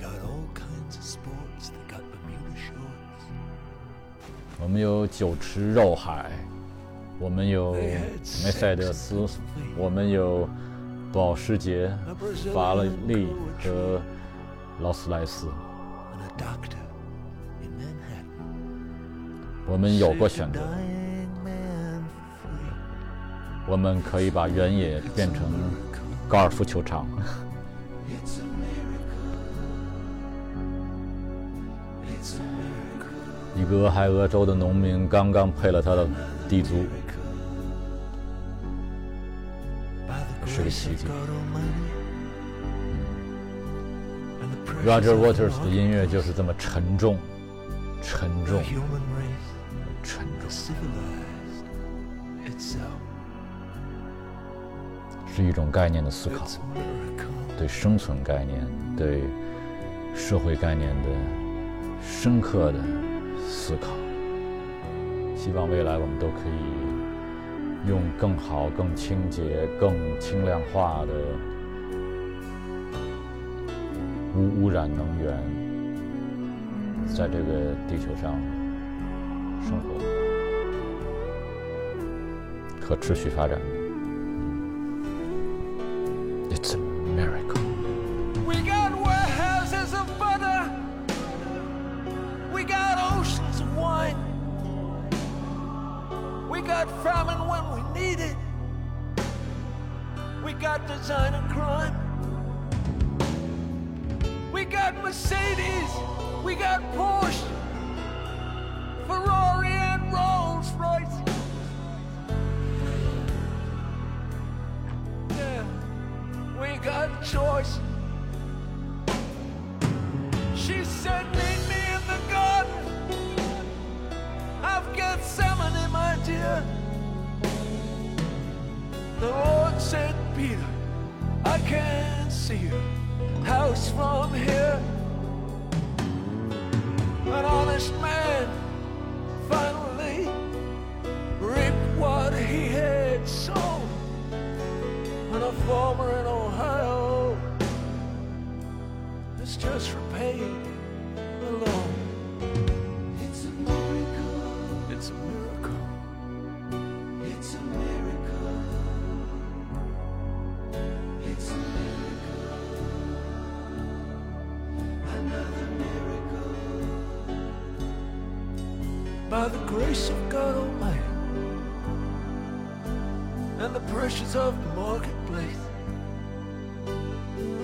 Got all kinds of sports. They got Bermuda shorts. 我们有酒池肉海，我们有梅赛德斯，我们有保时捷法拉利和劳斯莱斯。我们有过选择。我们可以把原野变成高尔夫球场。一个俄亥俄州的农民刚刚配了他的地租。这细节，Roger Waters 的音乐就是这么沉重沉重沉重。是一种概念的思考，对生存概念，对社会概念的深刻的思考。希望未来我们都可以。用更好、更清洁、更轻量化的无污染能源，在这个地球上生活，可持续发展。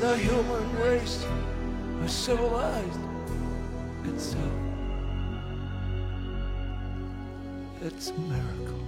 The human race has civilized itself. It's a miracle.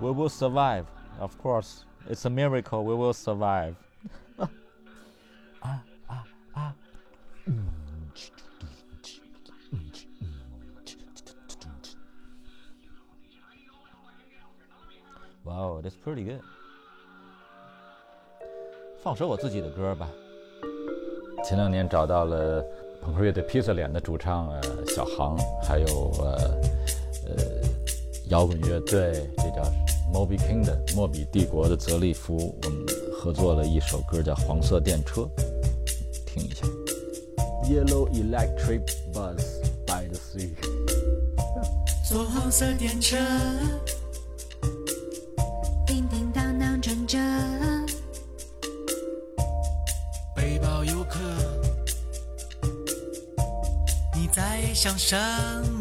We will survive. Of course, it's a miracle. We will survive. 哇哦，That's pretty good。放首我自己的歌吧。前两年找到了朋克乐队披萨脸的主唱呃小航，还有呃呃摇滚乐队这叫 Moby Kingdom 莫比帝国的泽利夫，我们合作了一首歌叫《黄色电车》，听一下。Yellow Electric Bus by the Sea。坐黄色电车，叮叮当当转着，背包游客，你在想什么？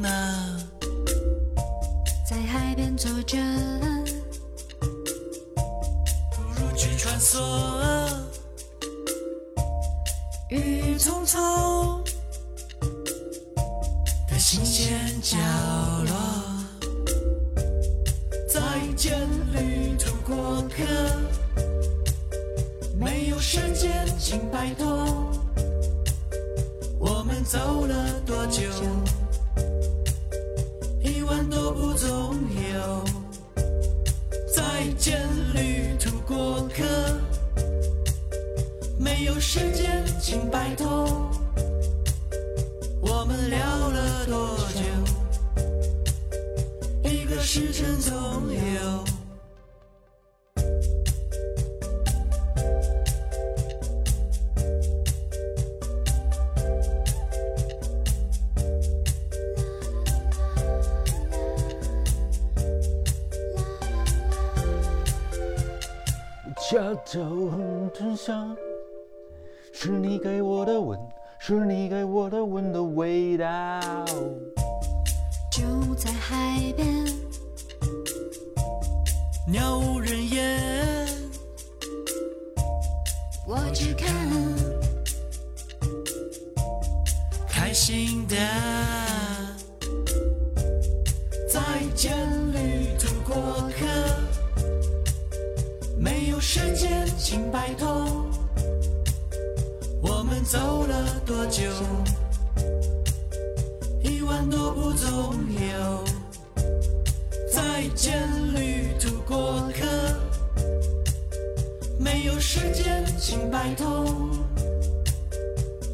再见，旅途过客，没有时间，请拜托。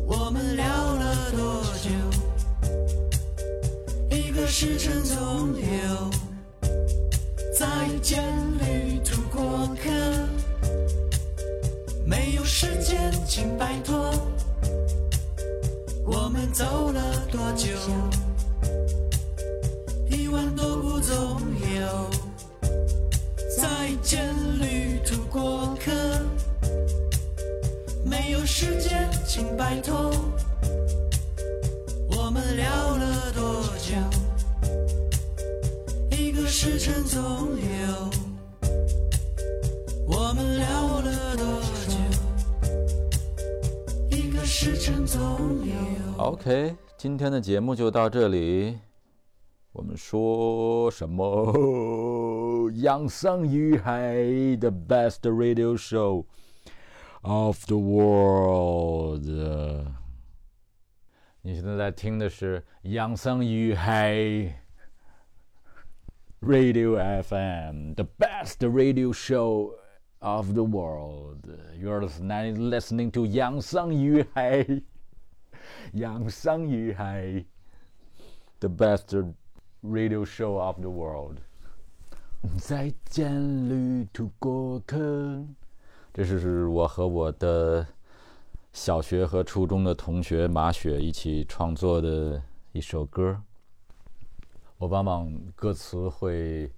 我们聊了多久？一个时辰总有。再见，旅途过客，没有时间，请拜托。我们走了多久？总有。再见，旅途过客，没有时间，请拜托。我们聊了多久？一个时辰总有。我们聊了多久？一个时辰总有。OK，今天的节目就到这里。我们说什么？养生于海，the best radio show of the world。你现在在听的是养生于海 Radio FM, the best radio show of the world. You're listening listening to 养生于海。养生于海，the best Radio show of the world。再见，旅途过客。这是我和我的小学和初中的同学马雪一起创作的一首歌。我往往歌词会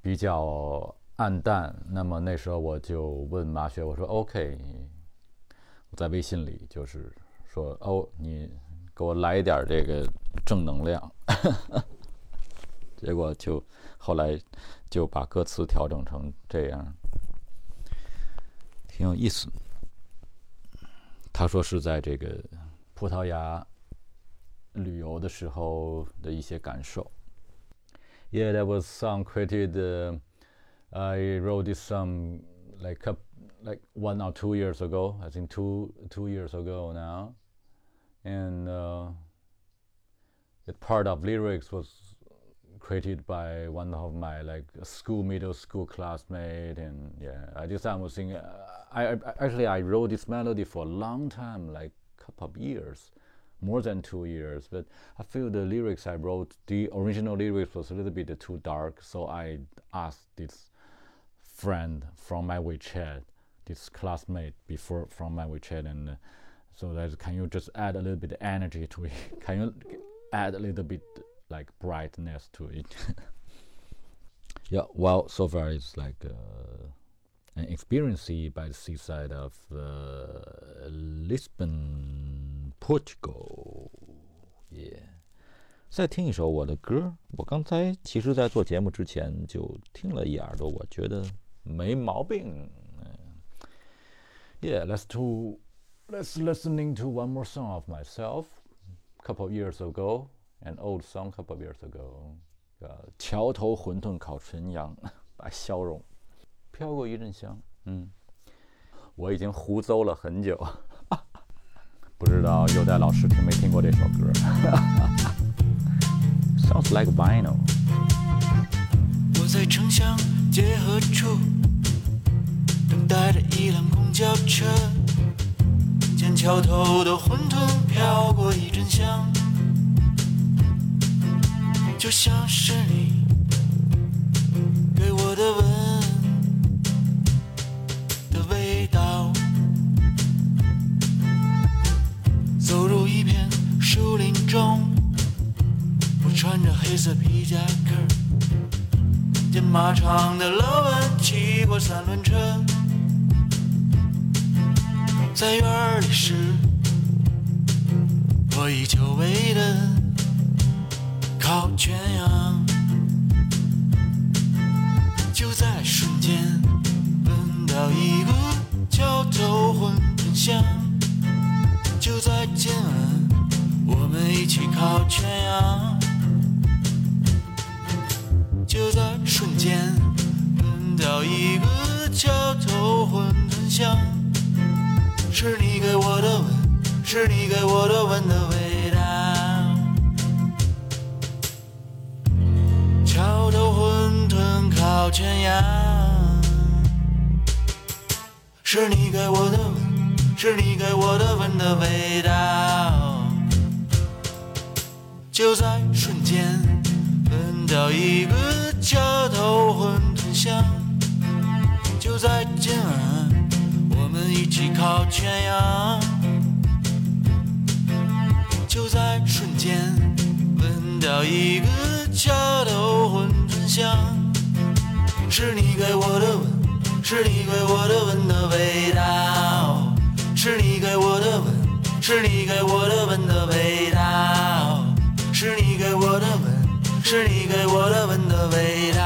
比较暗淡，那么那时候我就问马雪，我说 OK，我在微信里就是说哦，你给我来一点这个正能量。结果就后来就把歌词调整成这样，挺有意思。他说是在这个葡萄牙旅游的时候的一些感受。Yeah, that was song created uh, I wrote this song like up, like one or two years ago. I think two two years ago now, and uh, that part of lyrics was created by one of my like school middle school classmate and yeah i just i was thinking I, I actually i wrote this melody for a long time like couple of years more than two years but i feel the lyrics i wrote the original lyrics was a little bit too dark so i asked this friend from my wechat this classmate before from my wechat and uh, so that can you just add a little bit of energy to it? Can you add a little bit like brightness to it. yeah, well, so far it's like uh, an experience by the seaside of uh, Lisbon, Portugal. Yeah. 再听一首我的歌，我刚才其实，在做节目之前就听了一耳朵，我觉得没毛病。Yeah, let's to let's listening to one more song of myself. A couple of years ago, an old song a couple of years ago，呃，桥头馄饨烤全羊，把笑容飘过一阵香。嗯，我已经胡诌了很久，不知道优代老师听没听过这首歌？Sounds like vinyl。我在城乡结合处等待着一辆公交车，见桥头的馄饨飘过一阵香。就像是你给我的吻的味道。走入一片树林中，我穿着黑色皮夹克，见马场的老板骑过三轮车，在院里时，我已久违的。烤全羊，就在瞬间闻到一股桥头馄饨香。就在今晚，我们一起烤全羊。就在瞬间闻到一股桥头馄饨香，是你给我的吻，是你给我的吻的味烤全羊，是你给我的吻，是你给我的吻的味道。就在瞬间，闻到一个桥头馄饨香。就在今晚，我们一起烤全羊。就在瞬间，闻到一个桥头馄饨香，是你给我的吻，是你给我的吻的味道，是你给我的吻，是你给我的吻的味道，是你给我的吻，是你给我的吻的味道。